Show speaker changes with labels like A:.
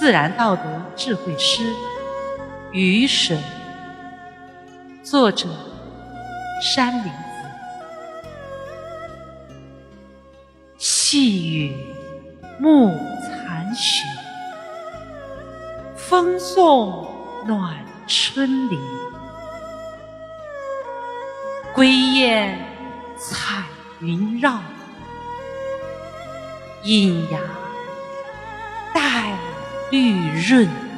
A: 自然道德智慧诗《雨水》，作者山林子。细雨暮残雪，风送暖春林。归雁彩云绕，隐阳带绿润。